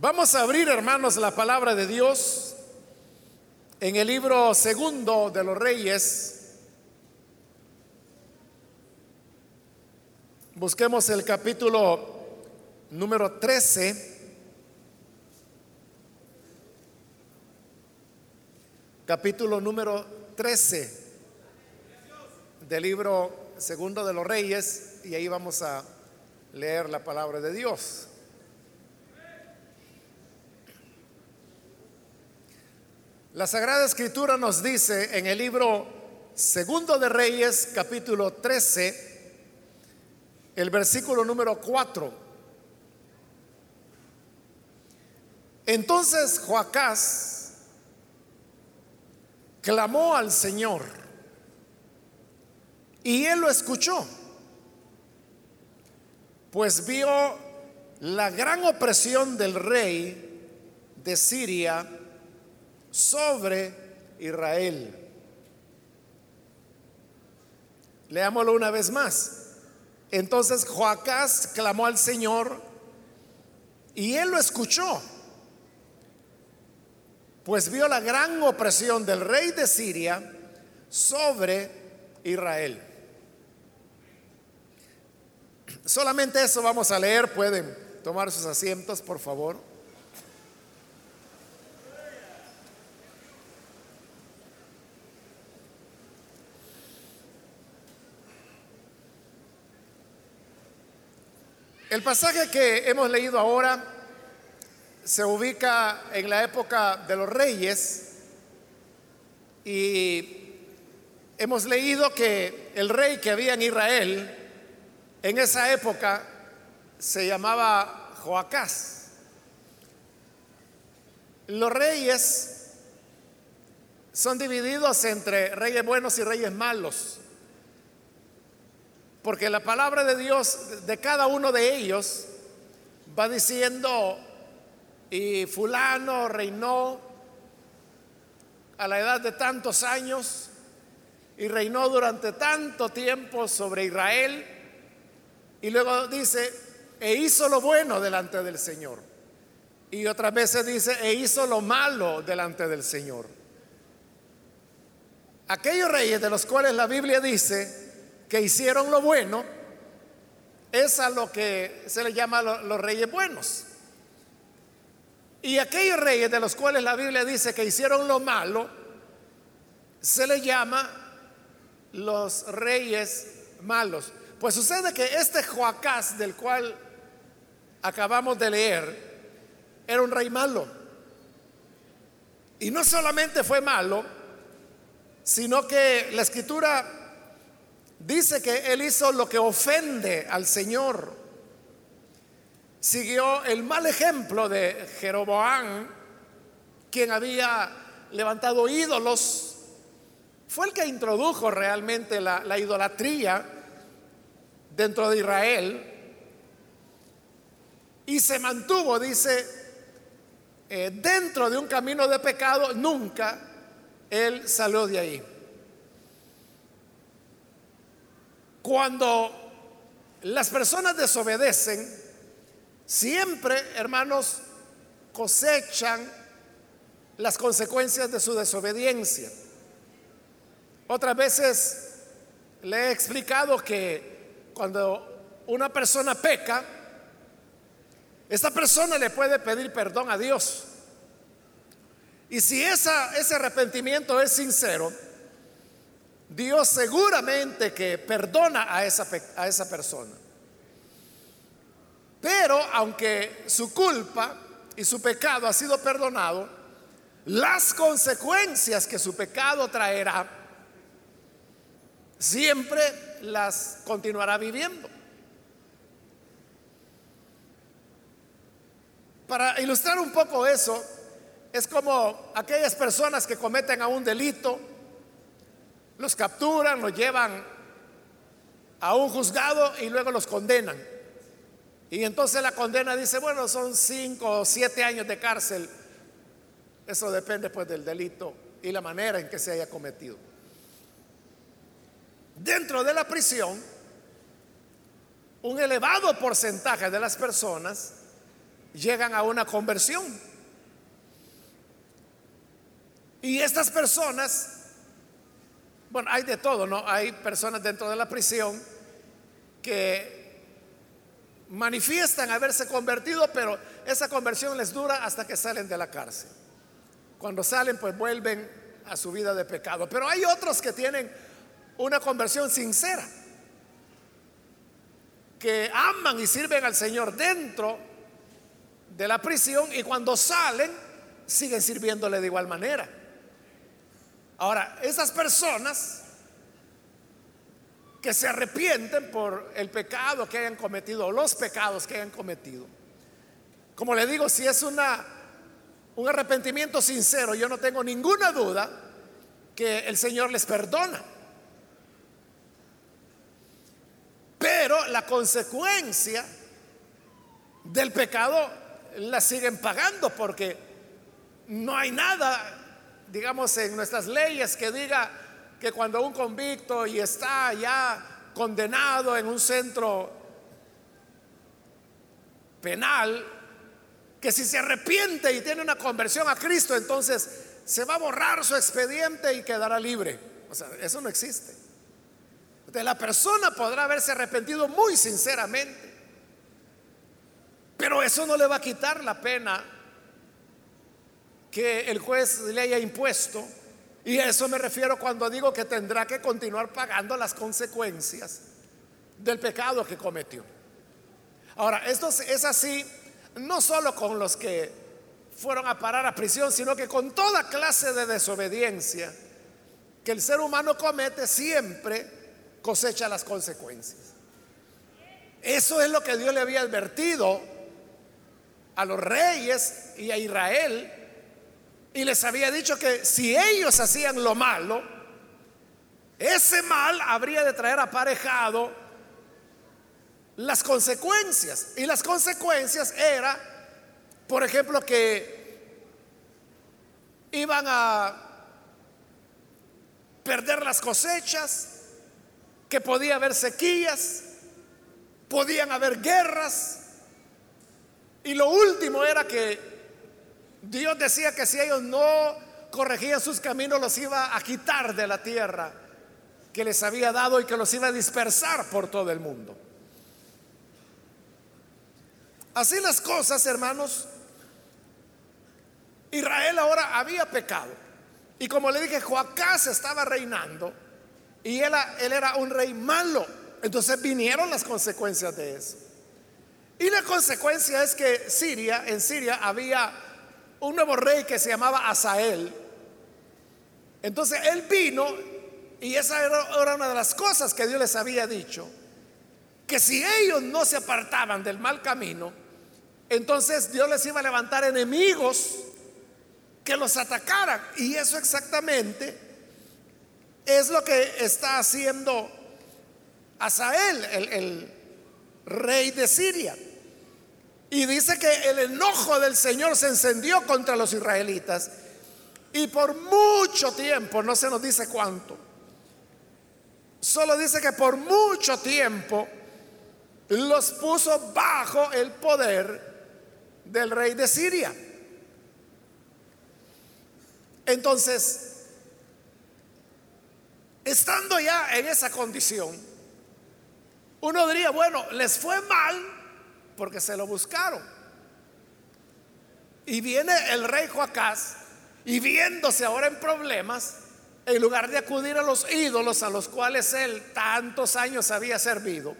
Vamos a abrir, hermanos, la palabra de Dios en el libro segundo de los Reyes. Busquemos el capítulo número 13. Capítulo número 13 del libro segundo de los Reyes y ahí vamos a leer la palabra de Dios. La Sagrada Escritura nos dice en el libro Segundo de Reyes, capítulo 13, el versículo número 4. Entonces Joacás clamó al Señor y él lo escuchó, pues vio la gran opresión del rey de Siria sobre Israel. Leámoslo una vez más. Entonces Joacás clamó al Señor y él lo escuchó, pues vio la gran opresión del rey de Siria sobre Israel. Solamente eso vamos a leer. Pueden tomar sus asientos, por favor. El pasaje que hemos leído ahora se ubica en la época de los reyes y hemos leído que el rey que había en Israel en esa época se llamaba Joacás. Los reyes son divididos entre reyes buenos y reyes malos. Porque la palabra de Dios de cada uno de ellos va diciendo, y fulano reinó a la edad de tantos años y reinó durante tanto tiempo sobre Israel. Y luego dice, e hizo lo bueno delante del Señor. Y otras veces dice, e hizo lo malo delante del Señor. Aquellos reyes de los cuales la Biblia dice, que hicieron lo bueno, es a lo que se le llama los reyes buenos. Y aquellos reyes de los cuales la Biblia dice que hicieron lo malo, se le llama los reyes malos. Pues sucede que este Joacás del cual acabamos de leer era un rey malo. Y no solamente fue malo, sino que la escritura Dice que él hizo lo que ofende al Señor. Siguió el mal ejemplo de Jeroboam, quien había levantado ídolos. Fue el que introdujo realmente la, idolatría dentro de Israel. Y se mantuvo, dice, eh, dentro de un camino de pecado, nunca él salió de ahí. Cuando las personas desobedecen, siempre, hermanos, cosechan las consecuencias de su desobediencia. Otras veces le he explicado que cuando una persona peca, esta persona le puede pedir perdón a Dios. Y si ese arrepentimiento es sincero, Dios seguramente que perdona a esa, a esa persona. Pero aunque su culpa y su pecado ha sido perdonado, las consecuencias que su pecado traerá, siempre las continuará viviendo. Para ilustrar un poco eso, es como aquellas personas que cometen a un delito, los capturan, los llevan a un juzgado y luego los condenan. Y entonces la condena dice, bueno, son cinco o siete años de cárcel. Eso depende pues del delito y la manera en que se haya cometido. Dentro de la prisión, un elevado porcentaje de las personas llegan a una conversión. Y estas personas, bueno, hay de todo, ¿no? Hay personas dentro de la prisión que manifiestan haberse convertido, pero esa conversión les dura hasta que salen de la cárcel. Cuando salen, pues vuelven a su vida de pecado. Pero hay otros que tienen una conversión sincera, que aman y sirven al Señor dentro de la prisión y cuando salen siguen sirviéndole de igual manera. Ahora, esas personas que se arrepienten por el pecado que hayan cometido o los pecados que hayan cometido, como le digo, si es un arrepentimiento sincero, yo no tengo ninguna duda que el Señor les perdona. Pero la consecuencia del pecado la siguen pagando porque no hay nada, digamos, en nuestras leyes que diga que cuando un convicto y está ya condenado en un centro penal, que si se arrepiente y tiene una conversión a Cristo, entonces se va a borrar su expediente y quedará libre. O sea, eso no existe. Entonces, la persona podrá haberse arrepentido muy sinceramente, pero eso no le va a quitar la pena que el juez le haya impuesto. Y a eso me refiero cuando digo que tendrá que continuar pagando las consecuencias del pecado que cometió. Ahora, esto es así no solo con los que fueron a parar a prisión, sino que con toda clase de desobediencia que el ser humano comete, siempre cosecha las consecuencias. Eso es lo que Dios le había advertido a los reyes y a Israel. Y les había dicho que si ellos hacían lo malo, ese mal habría de traer aparejado las consecuencias. Y las consecuencias era, por ejemplo, que iban a perder las cosechas, que podía haber sequías, podían haber guerras. Y lo último era que Dios decía que si ellos no corregían sus caminos, los iba a quitar de la tierra que les había dado y que los iba a dispersar por todo el mundo. Así las cosas, hermanos, Israel ahora había pecado. Y como le dije, Joacás estaba reinando y él, él era un rey malo. Entonces vinieron las consecuencias de eso. Y la consecuencia es que Siria, en Siria había un nuevo rey que se llamaba Asael. Entonces él vino y esa era una de las cosas que Dios les había dicho, que si ellos no se apartaban del mal camino, entonces Dios les iba a levantar enemigos que los atacaran. Y eso exactamente es lo que está haciendo Asael, el, el rey de Siria. Y dice que el enojo del Señor se encendió contra los israelitas. Y por mucho tiempo, no se nos dice cuánto, solo dice que por mucho tiempo los puso bajo el poder del rey de Siria. Entonces, estando ya en esa condición, uno diría, bueno, les fue mal porque se lo buscaron. Y viene el rey Joacás y viéndose ahora en problemas, en lugar de acudir a los ídolos a los cuales él tantos años había servido,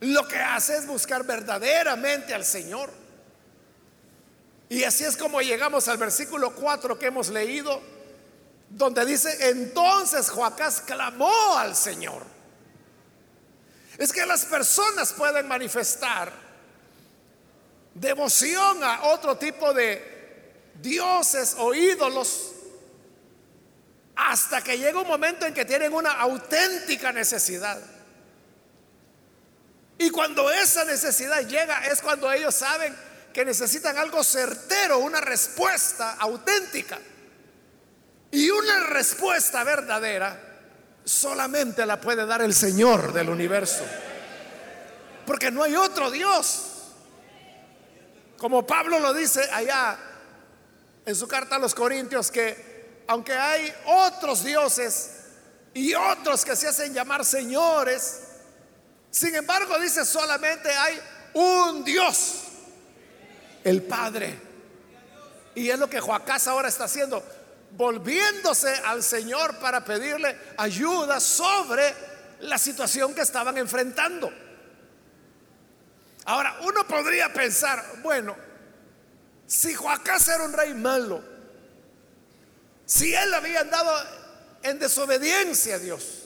lo que hace es buscar verdaderamente al Señor. Y así es como llegamos al versículo 4 que hemos leído, donde dice, entonces Joacás clamó al Señor. Es que las personas pueden manifestar devoción a otro tipo de dioses o ídolos hasta que llega un momento en que tienen una auténtica necesidad. Y cuando esa necesidad llega es cuando ellos saben que necesitan algo certero, una respuesta auténtica. Y una respuesta verdadera solamente la puede dar el Señor del universo. Porque no hay otro Dios. Como Pablo lo dice allá en su carta a los Corintios, que aunque hay otros dioses y otros que se hacen llamar señores, sin embargo dice solamente hay un Dios, el Padre. Y es lo que Joacás ahora está haciendo, volviéndose al Señor para pedirle ayuda sobre la situación que estaban enfrentando. Ahora, uno podría pensar, bueno, si Joacás era un rey malo, si él había andado en desobediencia a Dios,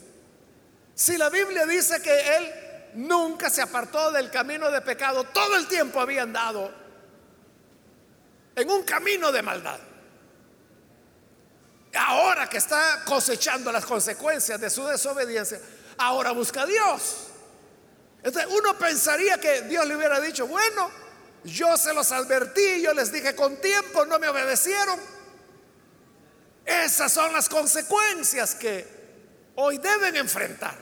si la Biblia dice que él nunca se apartó del camino de pecado, todo el tiempo había andado en un camino de maldad. Ahora que está cosechando las consecuencias de su desobediencia, ahora busca a Dios. Entonces uno pensaría que Dios le hubiera dicho, bueno, yo se los advertí, yo les dije con tiempo, no me obedecieron. Esas son las consecuencias que hoy deben enfrentar.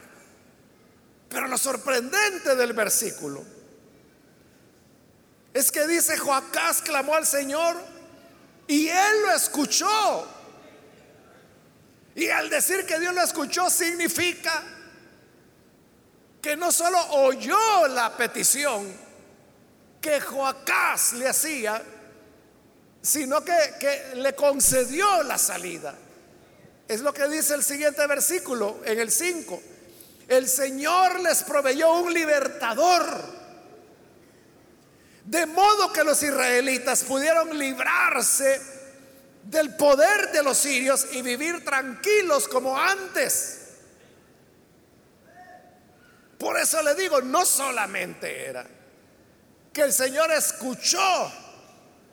Pero lo sorprendente del versículo es que dice, Joacás clamó al Señor y él lo escuchó. Y al decir que Dios lo escuchó significa que no solo oyó la petición que Joacás le hacía, sino que, que, le concedió la salida. Es lo que dice el siguiente versículo, en el 5. El Señor les proveyó un libertador, de modo que los israelitas pudieron librarse del poder de los sirios y vivir tranquilos como antes. Por eso le digo, no solamente era que el Señor escuchó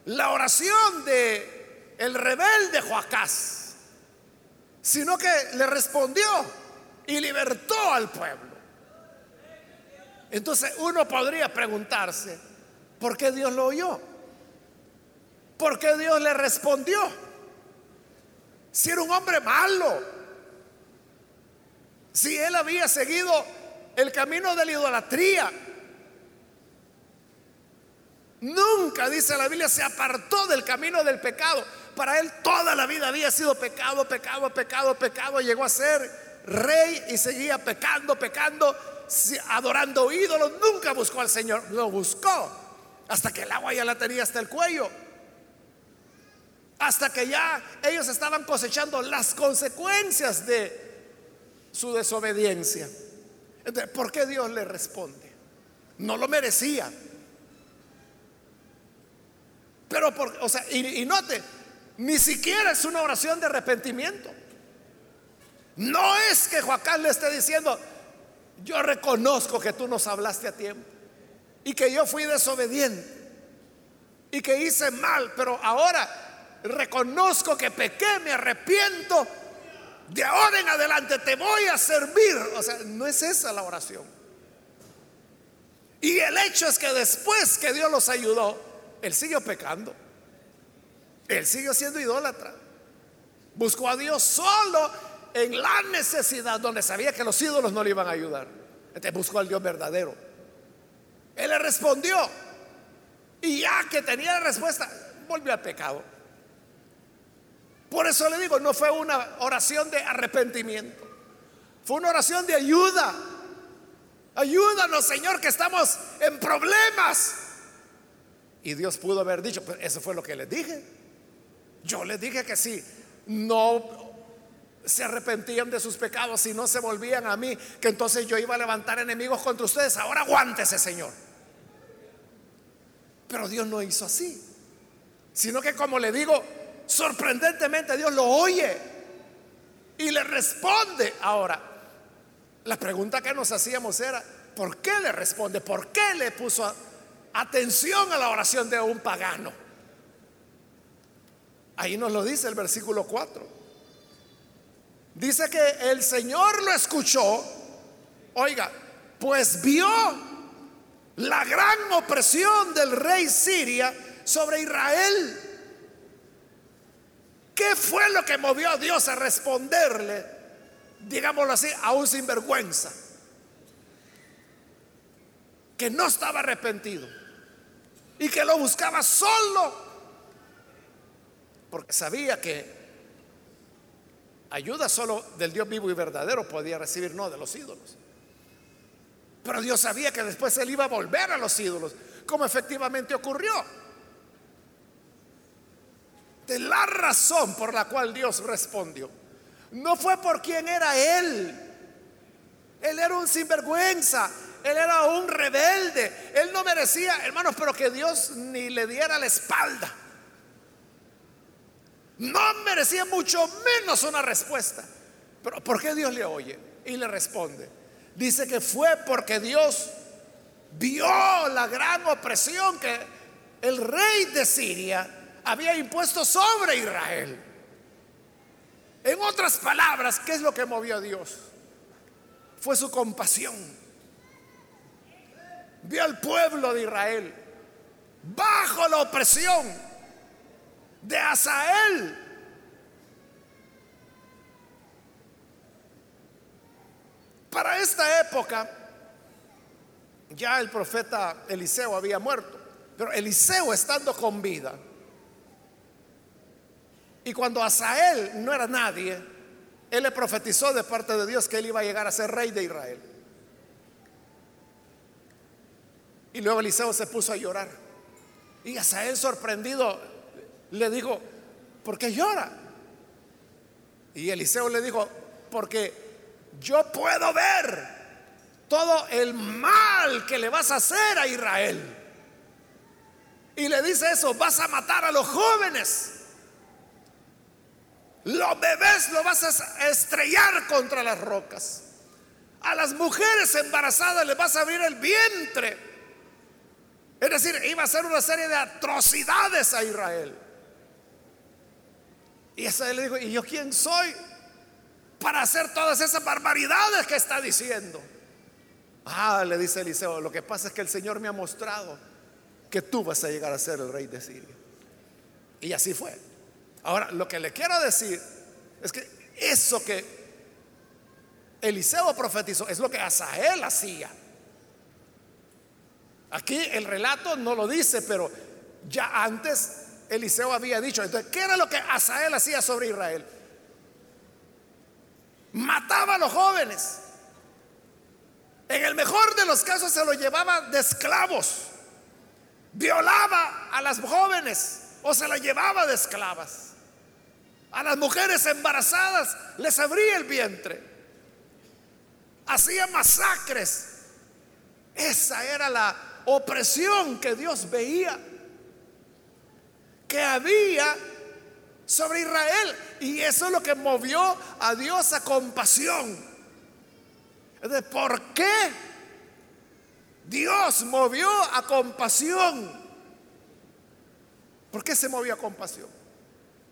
la oración de el rebelde Joacás, sino que le respondió y libertó al pueblo. Entonces uno podría preguntarse, ¿por qué Dios lo oyó? ¿Por qué Dios le respondió? Si era un hombre malo, si él había seguido el camino de la idolatría. Nunca, dice la Biblia, se apartó del camino del pecado. Para él toda la vida había sido pecado, pecado, pecado, pecado. Llegó a ser rey y seguía pecando, pecando, adorando ídolos. Nunca buscó al Señor. Lo buscó hasta que el agua ya la tenía hasta el cuello. Hasta que ya ellos estaban cosechando las consecuencias de su desobediencia. Entonces, ¿por qué Dios le responde? No lo merecía. Pero, por, o sea, y, y note, ni siquiera es una oración de arrepentimiento. No es que Joacán le esté diciendo, yo reconozco que tú nos hablaste a tiempo y que yo fui desobediente y que hice mal, pero ahora reconozco que pequé, me arrepiento de ahora en adelante te voy a servir. O sea, no es esa la oración. Y el hecho es que después que Dios los ayudó, él siguió pecando. Él siguió siendo idólatra. Buscó a Dios solo en la necesidad donde sabía que los ídolos no le iban a ayudar. Entonces buscó al Dios verdadero. Él le respondió. Y ya que tenía respuesta, volvió al pecado. Por eso le digo, no fue una oración de arrepentimiento, fue una oración de ayuda. Ayúdanos, Señor, que estamos en problemas. Y Dios pudo haber dicho, pero eso fue lo que les dije. Yo les dije que si no se arrepentían de sus pecados, si no se volvían a mí, que entonces yo iba a levantar enemigos contra ustedes. Ahora aguántese, Señor. Pero Dios no hizo así, sino que como le digo, sorprendentemente Dios lo oye y le responde. Ahora, la pregunta que nos hacíamos era, ¿por qué le responde? ¿Por qué le puso atención a la oración de un pagano? Ahí nos lo dice el versículo 4. Dice que el Señor lo escuchó, oiga, pues vio la gran opresión del rey Siria sobre Israel ¿Qué fue lo que movió a Dios a responderle, digámoslo así, a un sinvergüenza? Que no estaba arrepentido. y que lo buscaba solo, porque sabía que ayuda solo del Dios vivo y verdadero podía recibir, no de los ídolos. Pero Dios sabía que después él iba a volver a los ídolos, como efectivamente ocurrió. La razón por la cual Dios respondió, no fue por quién era él. Él era un sinvergüenza, él era un rebelde. Él no merecía, hermanos, pero que Dios ni le diera la espalda. No merecía mucho menos una respuesta. Pero ¿por qué Dios le oye y le responde? Dice que fue porque Dios vio la gran opresión que el rey de Siria había impuesto sobre Israel. En otras palabras, ¿qué es lo que movió a Dios? Fue su compasión vio al pueblo de Israel bajo la opresión de Asael. Para esta época, ya el profeta Eliseo había muerto, pero Eliseo estando con vida, y cuando Asael no era nadie, él le profetizó de parte de Dios que él iba a llegar a ser rey de Israel. Y luego Eliseo se puso a llorar. Y Asael sorprendido le dijo, ¿por qué llora? Y Eliseo le dijo, porque yo puedo ver todo el mal que le vas a hacer a Israel. Y le dice eso, vas a matar a los jóvenes. Los bebés lo vas a estrellar contra las rocas. A las mujeres embarazadas les vas a abrir el vientre es decir, iba a hacer una serie de atrocidades a Israel. Y esa le dijo, ¿y yo quién soy para hacer todas esas barbaridades que está diciendo? Ah, le dice Eliseo, lo que pasa es que el Señor me ha mostrado que tú vas a llegar a ser el rey de Siria. Y así fue. Ahora, lo que le quiero decir es que eso que Eliseo profetizó es lo que Asael hacía. Aquí el relato no lo dice, pero ya antes Eliseo había dicho. Entonces, ¿qué era lo que Asael hacía sobre Israel? Mataba a los jóvenes. En el mejor de los casos se los llevaba de esclavos. Violaba a las jóvenes o se las llevaba de esclavas. A las mujeres embarazadas les abría el vientre. Hacía masacres. Esa era la opresión que Dios veía que había sobre Israel. Y eso es lo que movió a Dios a compasión. De ¿Por qué Dios movió a compasión? ¿Por qué se movió a compasión?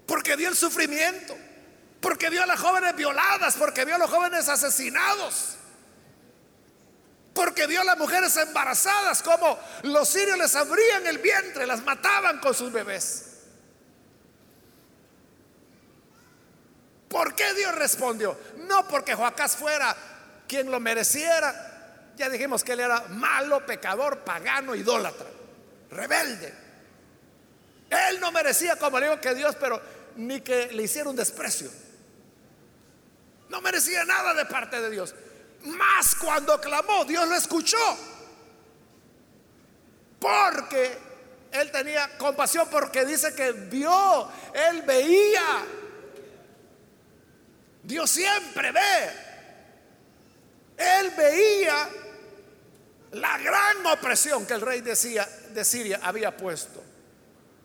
Porque vio el sufrimiento, porque vio a las jóvenes violadas, porque vio a los jóvenes asesinados porque vio a las mujeres embarazadas como los sirios les abrían el vientre, las mataban con sus bebés. ¿Por qué Dios respondió? No porque Joacás fuera quien lo mereciera. Ya dijimos que él era malo, pecador, pagano, idólatra, rebelde. Él no merecía, como le digo, que Dios, pero ni que le hiciera un desprecio. No merecía nada de parte de Dios. Más cuando clamó, Dios lo escuchó. Porque él tenía compasión, porque dice que vio, él veía. Dios siempre ve. Él veía la gran opresión que el rey decía, de Siria había puesto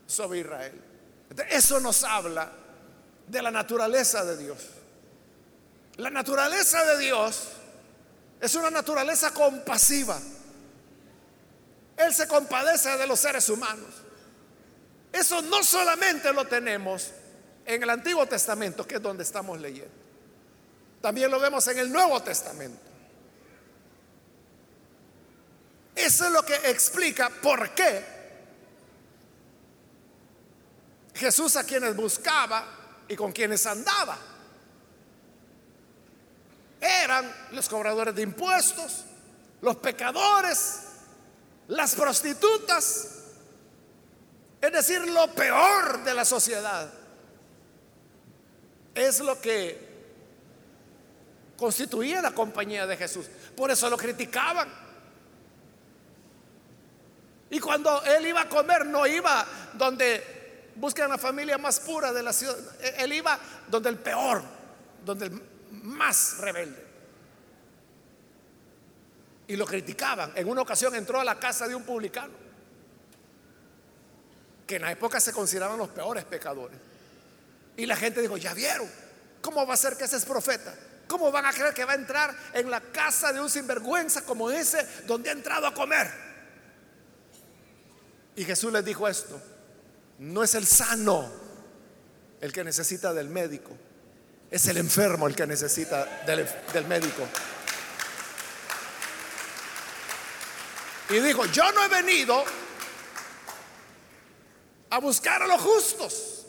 sobre Israel. Eso nos habla de la naturaleza de Dios. La naturaleza de Dios es una naturaleza compasiva. Él se compadece de los seres humanos. Eso no solamente lo tenemos en el Antiguo Testamento, que es donde estamos leyendo. También lo vemos en el Nuevo Testamento. Eso es lo que explica por qué Jesús a quienes buscaba y con quienes andaba eran los cobradores de impuestos, los pecadores, las prostitutas, Es decir, lo peor de la sociedad es lo que constituía la compañía de Jesús. Por eso lo criticaban. Y cuando él iba a comer, no iba donde buscan la familia más pura de la ciudad. Él iba donde el peor, donde el más rebelde. Y lo criticaban. En una ocasión entró a la casa de un publicano, que en la época se consideraban los peores pecadores. Y la gente dijo, ya vieron, ¿cómo va a ser que ese es profeta? ¿Cómo van a creer que va a entrar en la casa de un sinvergüenza como ese donde ha entrado a comer? Y Jesús les dijo esto, no es el sano el que necesita del médico, es el enfermo el que necesita del, médico. Y dijo, yo no he venido a buscar a los justos,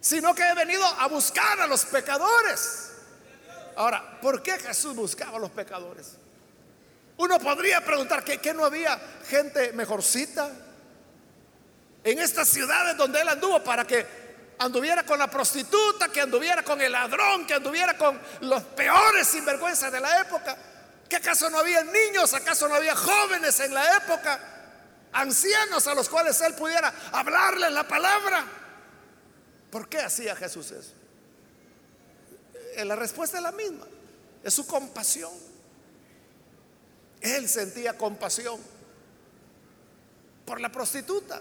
sino que he venido a buscar a los pecadores. Ahora, ¿por qué Jesús buscaba a los pecadores? Uno podría preguntar que, que no había gente mejorcita, en estas ciudades donde él anduvo para que anduviera con la prostituta, que anduviera con el ladrón, que anduviera con los peores sinvergüenzas de la época. ¿Que acaso no había niños? ¿Acaso no había jóvenes en la época? Ancianos a los cuales él pudiera hablarles la palabra. ¿Por qué hacía Jesús eso? Eh, la respuesta es la misma. Es su compasión. Él sentía compasión por la prostituta.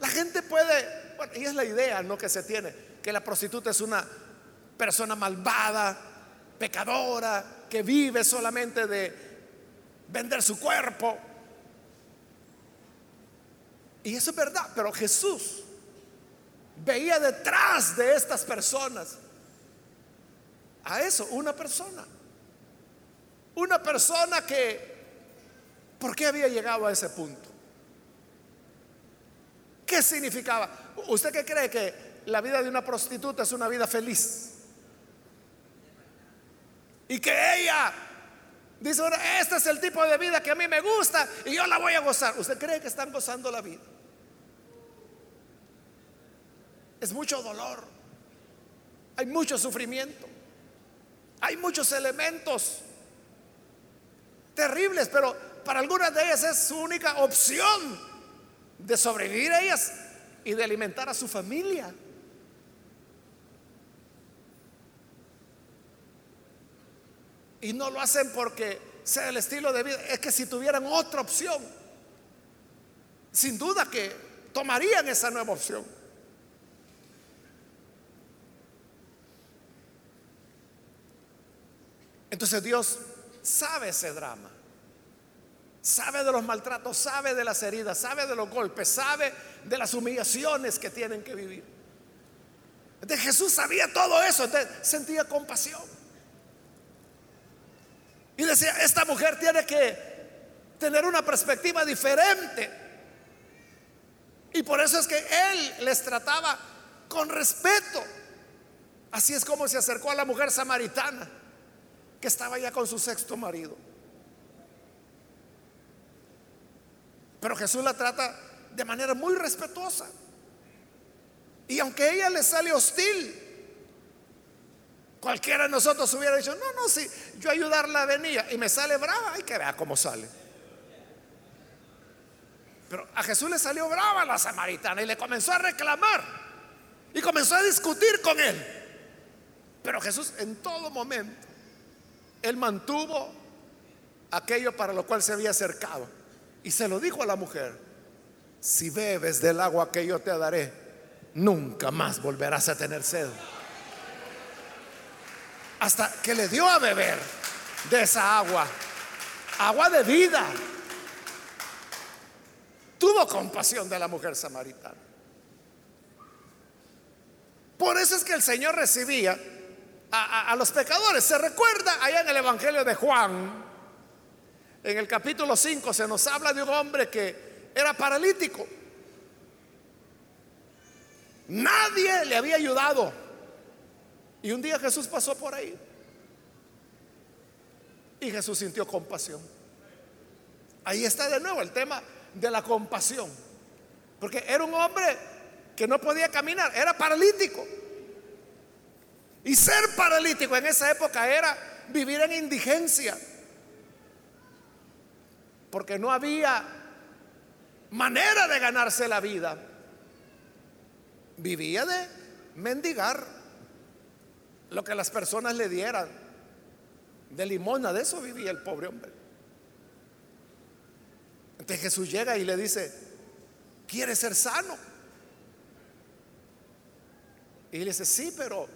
La gente puede, bueno, y es la idea no que se tiene, que la prostituta es una persona malvada, pecadora, que vive solamente de vender su cuerpo. Y eso es verdad, pero Jesús veía detrás de estas personas a eso, una persona. Una persona que, ¿por qué había llegado a ese punto? ¿Qué significaba? ¿Usted qué cree que la vida de una prostituta es una vida feliz? Y que ella dice, este es el tipo de vida que a mí me gusta y yo la voy a gozar. ¿Usted cree que están gozando la vida? Es mucho dolor. Hay mucho sufrimiento. Hay muchos elementos terribles, pero para algunas de ellas es su única opción de sobrevivir a ellas y de alimentar a su familia. Y no lo hacen porque sea el estilo de vida. Es que si tuvieran otra opción, sin duda que tomarían esa nueva opción. Entonces Dios sabe ese drama sabe de los maltratos, sabe de las heridas, sabe de los golpes, sabe de las humillaciones que tienen que vivir. De Jesús sabía todo eso, sentía compasión. Y decía, esta mujer tiene que tener una perspectiva diferente. Y por eso es que él les trataba con respeto. Así es como se acercó a la mujer samaritana, que estaba ya con su sexto marido. Pero Jesús la trata de manera muy respetuosa. Y aunque ella le sale hostil, cualquiera de nosotros hubiera dicho, no, no, si yo ayudarla venía y me sale brava, hay que ver cómo sale. Pero a Jesús le salió brava la samaritana y le comenzó a reclamar y comenzó a discutir con él. Pero Jesús en todo momento, él mantuvo aquello para lo cual se había acercado. Y se lo dijo a la mujer, si bebes del agua que yo te daré, nunca más volverás a tener sed. Hasta que le dio a beber de esa agua, agua de vida. Tuvo compasión de la mujer samaritana. Por eso es que el Señor recibía a, los pecadores. Se recuerda allá en el Evangelio de Juan, en el capítulo 5 se nos habla de un hombre que era paralítico. Nadie le había ayudado. Y un día Jesús pasó por ahí. Y Jesús sintió compasión. Ahí está de nuevo el tema de la compasión. Porque era un hombre que no podía caminar, era paralítico. Y ser paralítico en esa época era vivir en indigencia. Porque no había manera de ganarse la vida. Vivía de mendigar lo que las personas le dieran. De limona, de eso vivía el pobre hombre. Entonces Jesús llega y le dice, ¿quiere ser sano? Y le dice, sí, pero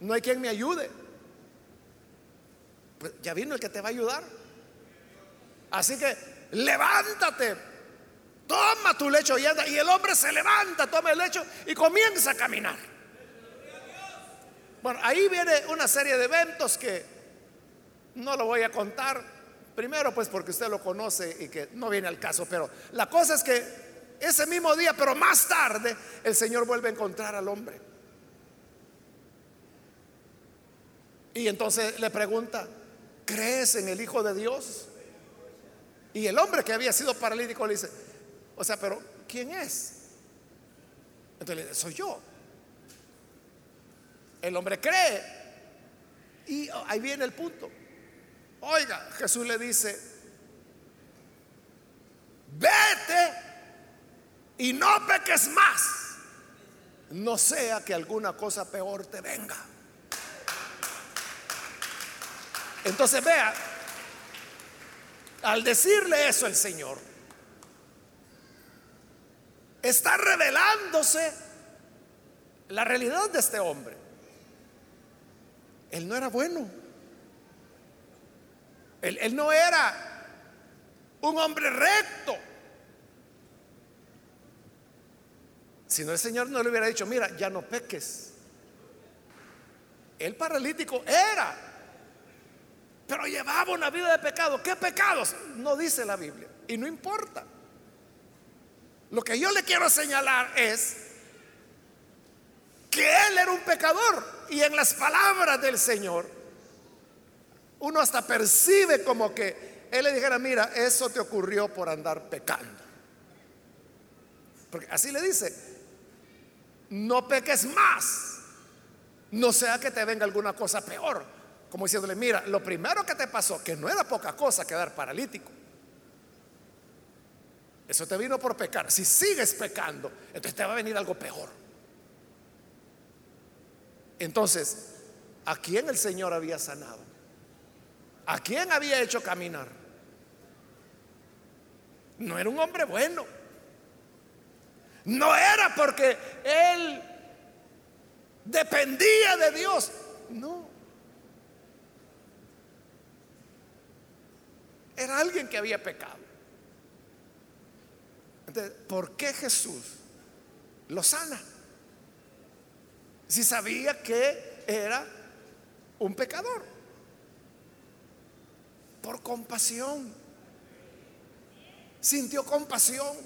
no hay quien me ayude. Pues ya vino el que te va a ayudar. Así que levántate, toma tu lecho y anda. Y el hombre se levanta, toma el lecho y comienza a caminar. Bueno, ahí viene una serie de eventos que no lo voy a contar. Primero, pues porque usted lo conoce y que no viene al caso, pero la cosa es que ese mismo día, pero más tarde, el Señor vuelve a encontrar al hombre. Y entonces le pregunta, ¿crees en el Hijo de Dios? Y el hombre que había sido paralítico le dice, o sea, pero ¿quién es? Entonces le dice, soy yo. El hombre cree. Y ahí viene el punto. Oiga, Jesús le dice, vete y no peques más, no sea que alguna cosa peor te venga. Entonces vea, al decirle eso el Señor, está revelándose la realidad de este hombre. Él no era bueno. Él, él no era un hombre recto. Si no el Señor no le hubiera dicho, mira, ya no peques. El paralítico era, pero llevaba una vida de pecado. ¿Qué pecados? No dice la Biblia. Y no importa. Lo que yo le quiero señalar es que él era un pecador. Y en las palabras del Señor, uno hasta percibe como que él le dijera, mira, eso te ocurrió por andar pecando. Porque así le dice, no peques más, no sea que te venga alguna cosa peor. Como diciéndole, mira, lo primero que te pasó, que no era poca cosa quedar paralítico. Eso te vino por pecar. Si sigues pecando, entonces te va a venir algo peor. Entonces, ¿a quién el Señor había sanado? ¿A quién había hecho caminar? No era un hombre bueno. No era porque él dependía de Dios. No. Era alguien que había pecado. Entonces, ¿por qué Jesús lo sana? Si sabía que era un pecador por compasión. Sintió compasión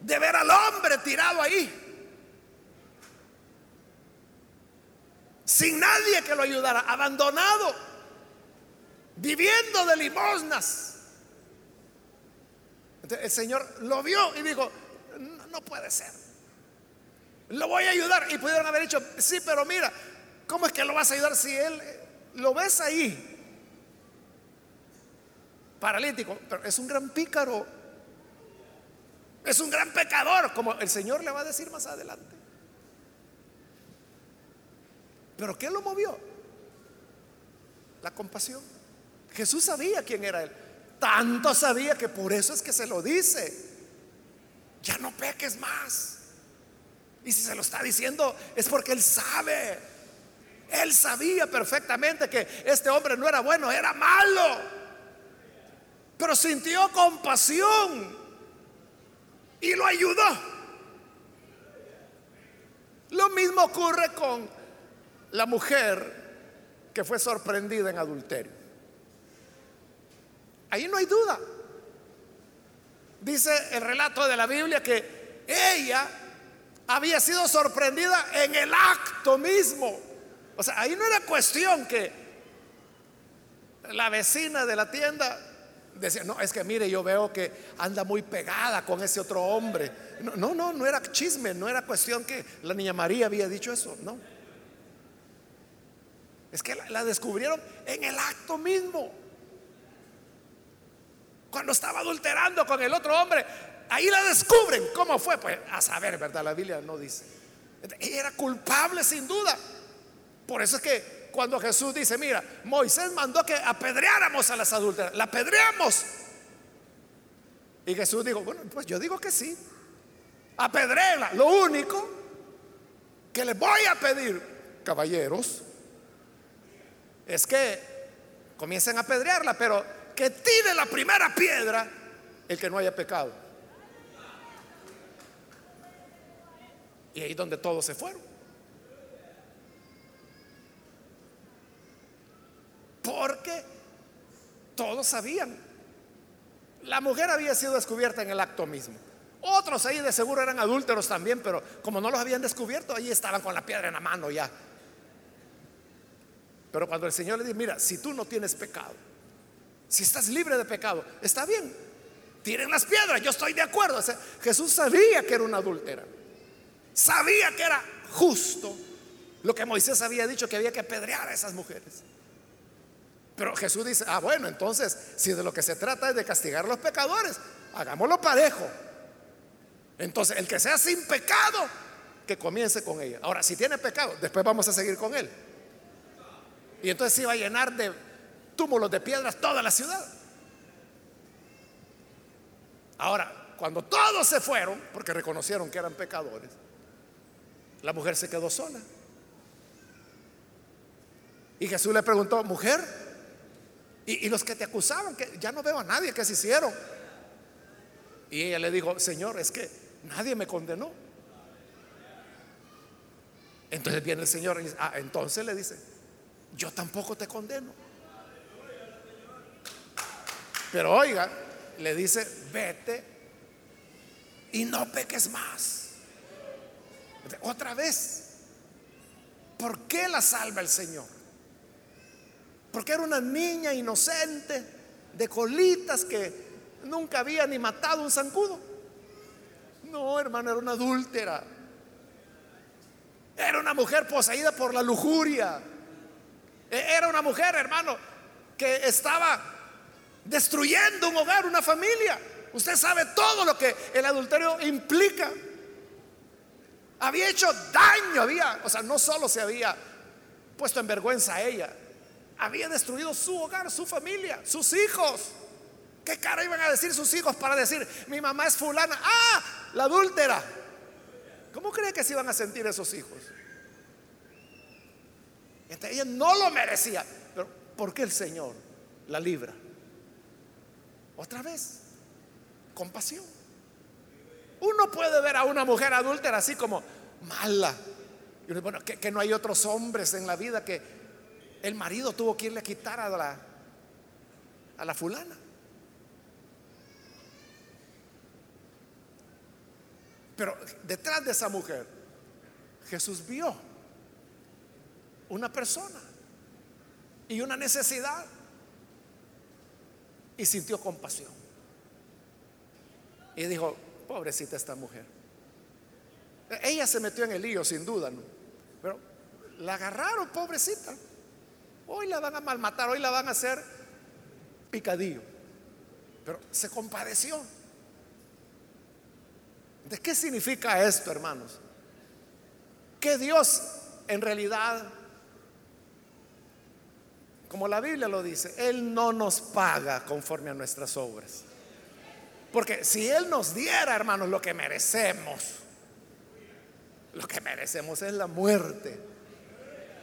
de ver al hombre tirado ahí. Sin nadie que lo ayudara, abandonado, viviendo de limosnas. el Señor lo vio y dijo, no, no puede ser. Lo voy a ayudar. Y pudieron haber dicho, sí, pero mira, ¿cómo es que lo vas a ayudar si él lo ves ahí? paralítico, pero es un gran pícaro. Es un gran pecador, como el Señor le va a decir más adelante. Pero ¿qué lo movió? La compasión. Jesús sabía quién era él. Tanto sabía que por eso es que se lo dice. Ya no peques más. Y si se lo está diciendo es porque él sabe. Él sabía perfectamente que este hombre no era bueno, era malo pero sintió compasión y lo ayudó. Lo mismo ocurre con la mujer que fue sorprendida en adulterio. Ahí no hay duda. Dice el relato de la Biblia que ella había sido sorprendida en el acto mismo. O sea, ahí no era cuestión que la vecina de la tienda decía, no, es que mire, yo veo que anda muy pegada con ese otro hombre. No, no, no, era chisme, no era cuestión que la niña María había dicho eso, no. Es que la, descubrieron en el acto mismo. Cuando estaba adulterando con el otro hombre, ahí la descubren. ¿Cómo fue? Pues a saber, ¿verdad? La Biblia no dice. Ella era culpable sin duda. Por eso es que cuando Jesús dice, mira, Moisés mandó que apedreáramos a las adúlteras, la apedreamos. Y Jesús dijo, bueno, pues yo digo que sí, apedréla. Lo único que les voy a pedir, caballeros, es que comiencen a apedrearla, pero que tire la primera piedra el que no haya pecado. Y ahí donde todos se fueron. Porque todos sabían. La mujer había sido descubierta en el acto mismo. Otros ahí de seguro eran adúlteros también, pero como no los habían descubierto, ahí estaban con la piedra en la mano ya. Pero cuando el Señor le dice, mira, si tú no tienes pecado, si estás libre de pecado, está bien, tiren las piedras, yo estoy de acuerdo. Jesús sabía que era una adúltera, sabía que era justo lo que Moisés había dicho, que había que apedrear a esas mujeres. Pero Jesús dice, ah, bueno, entonces, si de lo que se trata es de castigar a los pecadores, hagámoslo parejo. Entonces, el que sea sin pecado, que comience con ella. Ahora, si tiene pecado, después vamos a seguir con él. Y entonces se iba a llenar de túmulos de piedras toda la ciudad. Ahora, cuando todos se fueron, porque reconocieron que eran pecadores, la mujer se quedó sola. Y Jesús le preguntó, mujer, y, los que te acusaban, que ya no veo a nadie que se hicieron. Y ella le dijo, Señor, es que nadie me condenó. Entonces viene el Señor y dice, ah, entonces le dice, yo tampoco te condeno. Pero oiga, le dice, vete y no peques más. Otra vez, ¿por qué la salva el Señor? Porque era una niña inocente, de colitas, que nunca había ni matado un zancudo. No, hermano, era una adúltera. Era una mujer poseída por la lujuria. E, era una mujer, hermano, que estaba destruyendo un hogar, una familia. Usted sabe todo lo que el adulterio implica. Había hecho daño, había, o sea, no solo se había puesto en vergüenza a ella, había destruido su hogar, su familia, sus hijos. ¿Qué cara iban a decir sus hijos para decir, mi mamá es fulana? Ah, la adúltera. ¿Cómo cree que se iban a sentir esos hijos? Este, ella no lo merecía. Pero ¿por qué el Señor la libra? Otra vez, compasión. Uno puede ver a una mujer adúltera así como mala. Y bueno, que no hay otros hombres en la vida que el marido tuvo que irle a quitar a la, a la fulana. Pero detrás de esa mujer, Jesús vio una persona y una necesidad y sintió compasión. Y dijo, pobrecita esta mujer. Ella se metió en el lío, sin duda, ¿no? pero la agarraron, pobrecita. Hoy la van a malmatar, hoy la van a hacer picadillo. Pero se compadeció. ¿De qué significa esto, hermanos? Que Dios en realidad, como la Biblia lo dice, Él no nos paga conforme a nuestras obras. Porque si Él nos diera, hermanos, lo que merecemos, lo que merecemos es la muerte.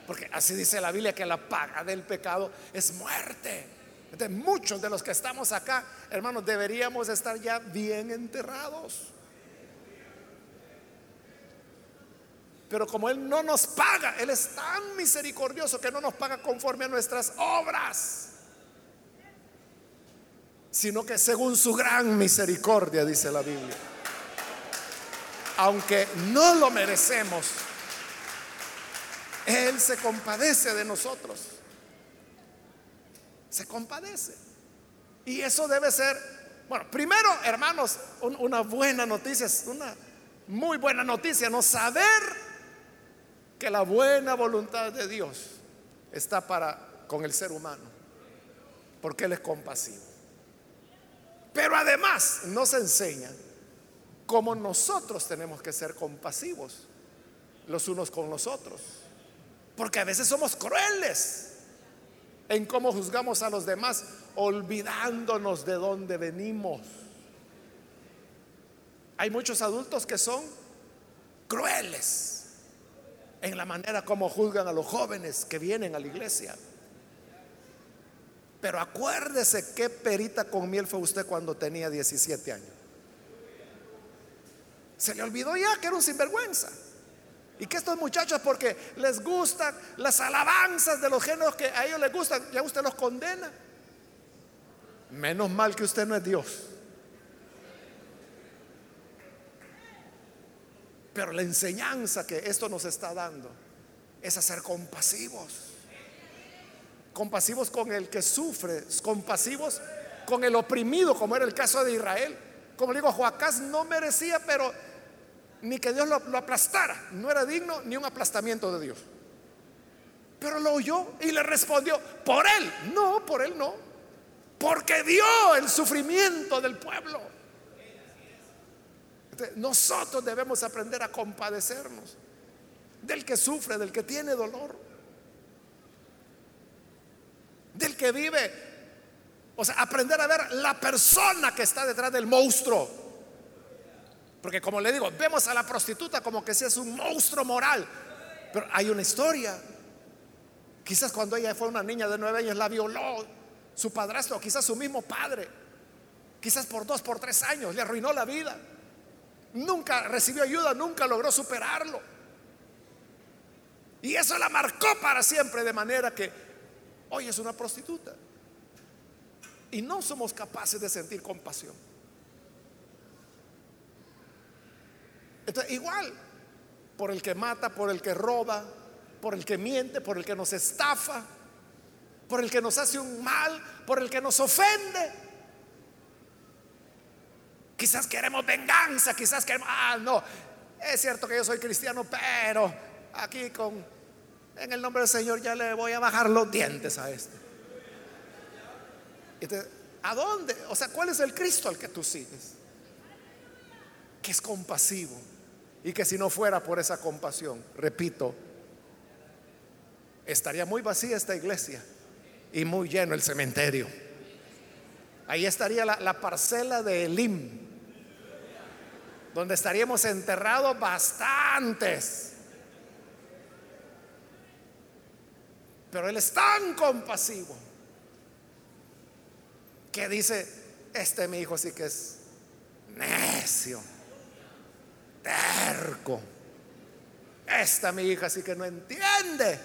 Porque así dice la Biblia que la paga del pecado es muerte. De muchos de los que estamos acá, hermanos, deberíamos estar ya bien enterrados. Pero como Él no nos paga, Él es tan misericordioso que no nos paga conforme a nuestras obras, sino que según su gran misericordia, dice la Biblia. Aunque no lo merecemos, él se compadece de nosotros. Se compadece. Y eso debe ser, bueno, primero, hermanos, una buena noticia, es una muy buena noticia, no saber que la buena voluntad de Dios está para con el ser humano, porque Él es compasivo. Pero además nos enseña cómo nosotros tenemos que ser compasivos los unos con los otros. Porque a veces somos crueles en cómo juzgamos a los demás, olvidándonos de dónde venimos. Hay muchos adultos que son crueles en la manera como juzgan a los jóvenes que vienen a la iglesia. Pero acuérdese qué perita con miel fue usted cuando tenía 17 años. Se le olvidó ya que era un sinvergüenza. Y que estos muchachos, porque les gustan las alabanzas de los géneros que a ellos les gustan, ya usted los condena. Menos mal que usted no es Dios. Pero la enseñanza que esto nos está dando es a ser compasivos. Compasivos con el que sufre, compasivos con el oprimido, como era el caso de Israel. Como digo, Joacás no merecía, pero ni que Dios lo, aplastara. No era digno ni un aplastamiento de Dios. Pero lo oyó y le respondió, por él. No, por él no. Porque vio el sufrimiento del pueblo. Nosotros debemos aprender a compadecernos del que sufre, del que tiene dolor, del que vive. O sea, aprender a ver la persona que está detrás del monstruo. Porque como le digo, vemos a la prostituta como que si es un monstruo moral. Pero hay una historia. Quizás cuando ella fue una niña de nueve años la violó su padrastro, quizás su mismo padre. Quizás por dos, por tres años le arruinó la vida. Nunca recibió ayuda, nunca logró superarlo. Y eso la marcó para siempre de manera que hoy es una prostituta. Y no somos capaces de sentir compasión. Entonces, igual, por el que mata, por el que roba, por el que miente, por el que nos estafa, por el que nos hace un mal, por el que nos ofende. Quizás queremos venganza, quizás queremos, ah, no, es cierto que yo soy cristiano, pero aquí con, en el nombre del Señor ya le voy a bajar los dientes a este. ¿A dónde? O sea, ¿cuál es el Cristo al que tú sigues? Que es compasivo y que si no fuera por esa compasión, repito, estaría muy vacía esta iglesia y muy lleno el cementerio. Ahí estaría la, parcela de Elim, donde estaríamos enterrados bastantes. Pero Él es tan compasivo que dice, este mi hijo sí que es necio terco. Esta mi hija sí que no entiende.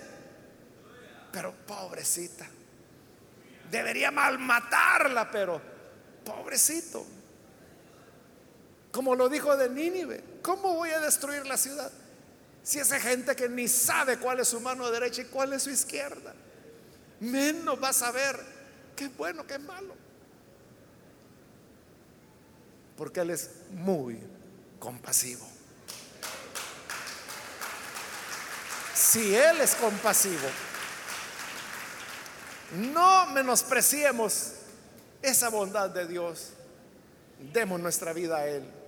Pero pobrecita. Debería malmatarla, pero pobrecito. Como lo dijo de Nínive, ¿cómo voy a destruir la ciudad? Si esa gente que ni sabe cuál es su mano derecha y cuál es su izquierda, menos va a saber qué es bueno, qué es malo. Porque Él es muy compasivo. Si Él es compasivo, no menospreciemos esa bondad de Dios. Demos nuestra vida a Él.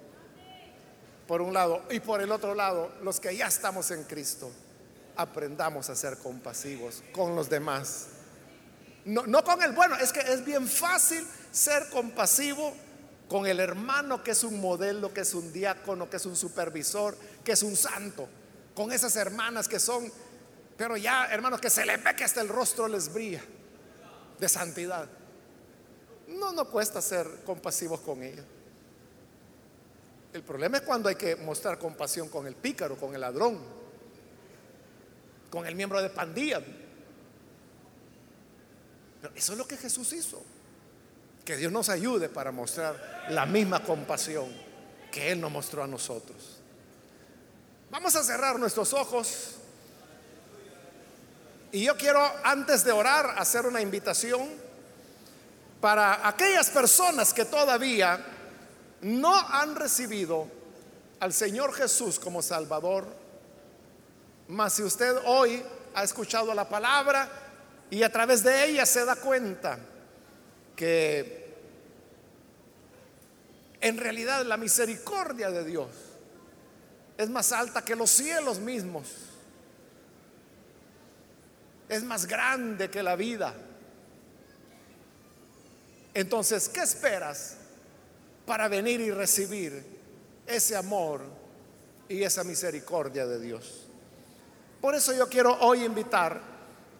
Por un lado. Y por el otro lado, los que ya estamos en Cristo, aprendamos a ser compasivos con los demás. No, no con el bueno, es que es bien fácil ser compasivo con el hermano que es un modelo, que es un diácono, que es un supervisor, que es un santo, con esas hermanas que son, pero ya hermanos que se le ve que hasta el rostro les brilla de santidad. No, no cuesta ser compasivos con ella. El problema es cuando hay que mostrar compasión con el pícaro, con el ladrón, con el miembro de pandilla. Pero eso es lo que Jesús hizo. Que Dios nos ayude para mostrar la misma compasión que Él nos mostró a nosotros. Vamos a cerrar nuestros ojos. Y yo quiero, antes de orar, hacer una invitación para aquellas personas que todavía no han recibido al Señor Jesús como Salvador, mas si usted hoy ha escuchado la palabra y a través de ella se da cuenta que en realidad la misericordia de Dios es más alta que los cielos mismos, es más grande que la vida. Entonces, ¿qué esperas para venir y recibir ese amor y esa misericordia de Dios? Por eso yo quiero hoy invitar,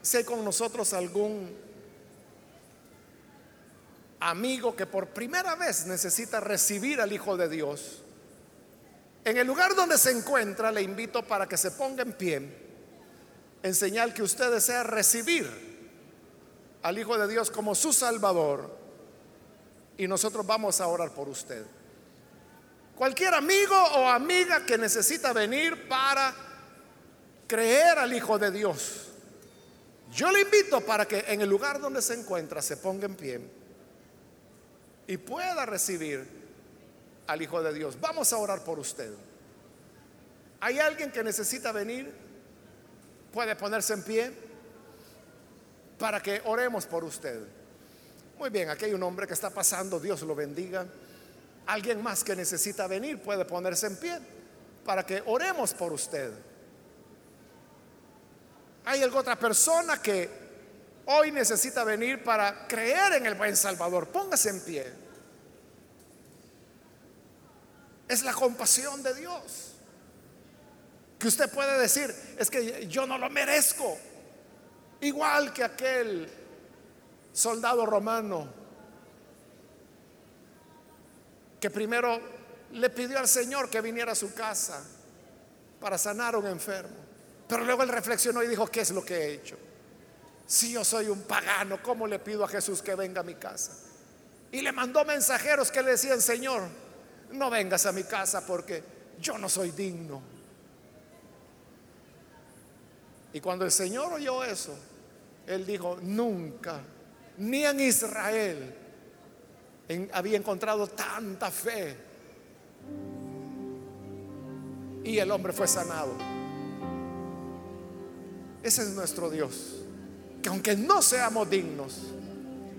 si hay con nosotros algún amigo que por primera vez necesita recibir al Hijo de Dios, en el lugar donde se encuentra le invito para que se ponga en pie, en señal que usted desea recibir al Hijo de Dios como su Salvador, y nosotros vamos a orar por usted. Cualquier amigo o amiga que necesita venir para creer al Hijo de Dios. Yo le invito para que en el lugar donde se encuentra se ponga en pie y pueda recibir al Hijo de Dios. Vamos a orar por usted. ¿Hay alguien que necesita venir? ¿Puede ponerse en pie? Para que oremos por usted. Muy bien, aquí hay un hombre que está pasando, Dios lo bendiga. Alguien más que necesita venir puede ponerse en pie para que oremos por usted. Hay alguna otra persona que hoy necesita venir para creer en el buen Salvador. Póngase en pie. Es la compasión de Dios. Que usted puede decir, es que yo no lo merezco. Igual que aquel soldado romano que primero le pidió al Señor que viniera a su casa para sanar a un enfermo. Pero luego él reflexionó y dijo, ¿qué es lo que he hecho? Si yo soy un pagano, ¿cómo le pido a Jesús que venga a mi casa? Y le mandó mensajeros que le decían, Señor, no vengas a mi casa porque yo no soy digno. Y cuando el Señor oyó eso, él dijo, nunca, ni en Israel había encontrado tanta fe. Y el hombre fue sanado. Ese es nuestro Dios. Que aunque no seamos dignos,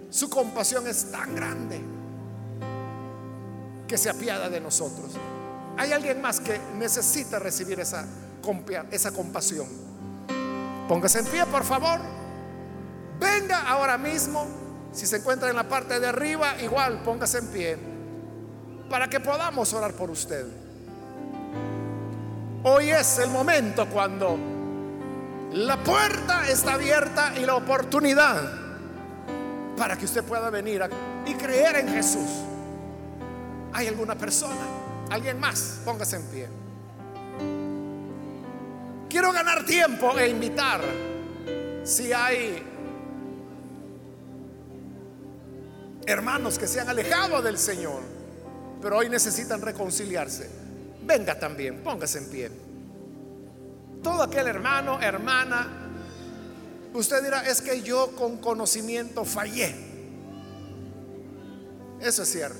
su compasión es tan grande que se apiada de nosotros. Hay alguien más que necesita recibir esa, esa compasión. Póngase en pie, por favor. Venga ahora mismo. Si se encuentra en la parte de arriba, igual póngase en pie. Para que podamos orar por usted. Hoy es el momento cuando la puerta está abierta y la oportunidad para que usted pueda venir y creer en Jesús. ¿Hay alguna persona? ¿Alguien más? Póngase en pie. Quiero ganar tiempo e invitar si hay hermanos que se han alejado del Señor, pero hoy necesitan reconciliarse. Venga también, póngase en pie todo aquel hermano, hermana, usted dirá, es que yo con conocimiento fallé. Eso es cierto.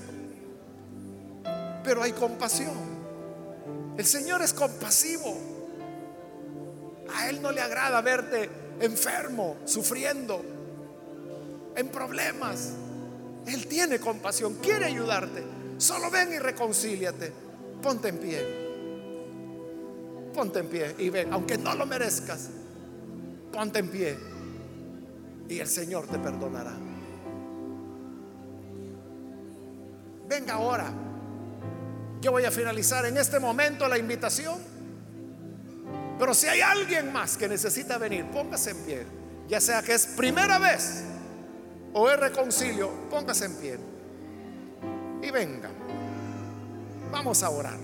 Pero hay compasión. El Señor es compasivo. A Él no le agrada verte enfermo, sufriendo, en problemas. Él tiene compasión, quiere ayudarte. Solo ven y reconcíliate. Ponte en pie ponte en pie y ven, aunque no lo merezcas, ponte en pie y el Señor te perdonará. Venga ahora. Yo voy a finalizar en este momento la invitación. Pero si hay alguien más que necesita venir, póngase en pie. Ya sea que es primera vez o es reconcilio, póngase en pie. Y venga. Vamos a orar.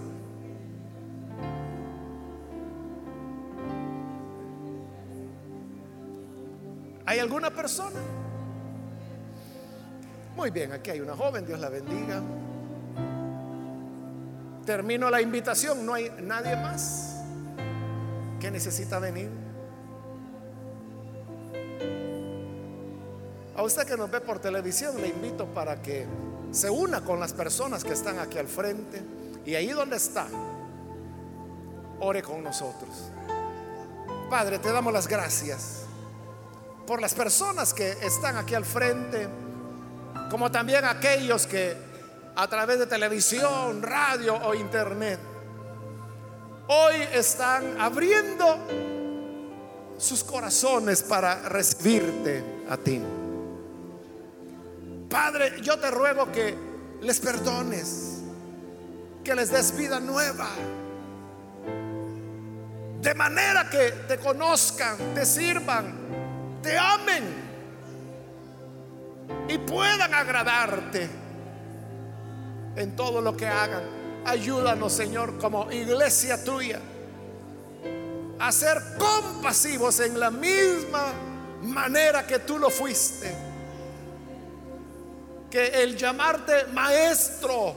¿Hay alguna persona? Muy bien, aquí hay una joven, Dios la bendiga. Termino la invitación, no hay nadie más que necesita venir. A usted que nos ve por televisión, le invito para que se una con las personas que están aquí al frente y ahí donde está, ore con nosotros. Padre, te damos las gracias por las personas que están aquí al frente, como también aquellos que a través de televisión, radio o internet, hoy están abriendo sus corazones para recibirte a ti. Padre, yo te ruego que les perdones, que les des vida nueva, de manera que te conozcan, te sirvan, te amen y puedan agradarte en todo lo que hagan. Ayúdanos, Señor, como iglesia tuya, a ser compasivos en la misma manera que tú lo fuiste que el llamarte maestro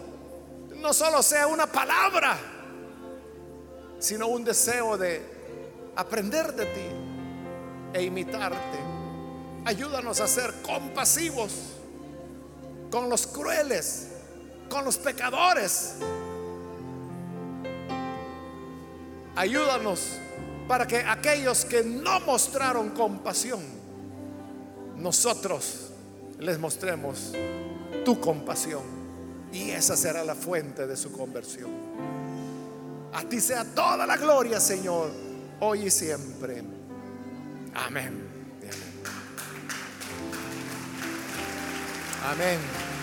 no solo sea una palabra, sino un deseo de aprender de ti e imitarte. Ayúdanos a ser compasivos con los crueles, con los pecadores. Ayúdanos para que aquellos que no mostraron compasión, nosotros les mostremos tu compasión. Y esa será la fuente de su conversión. A ti sea toda la gloria, Señor, hoy y siempre. Amén. Amén.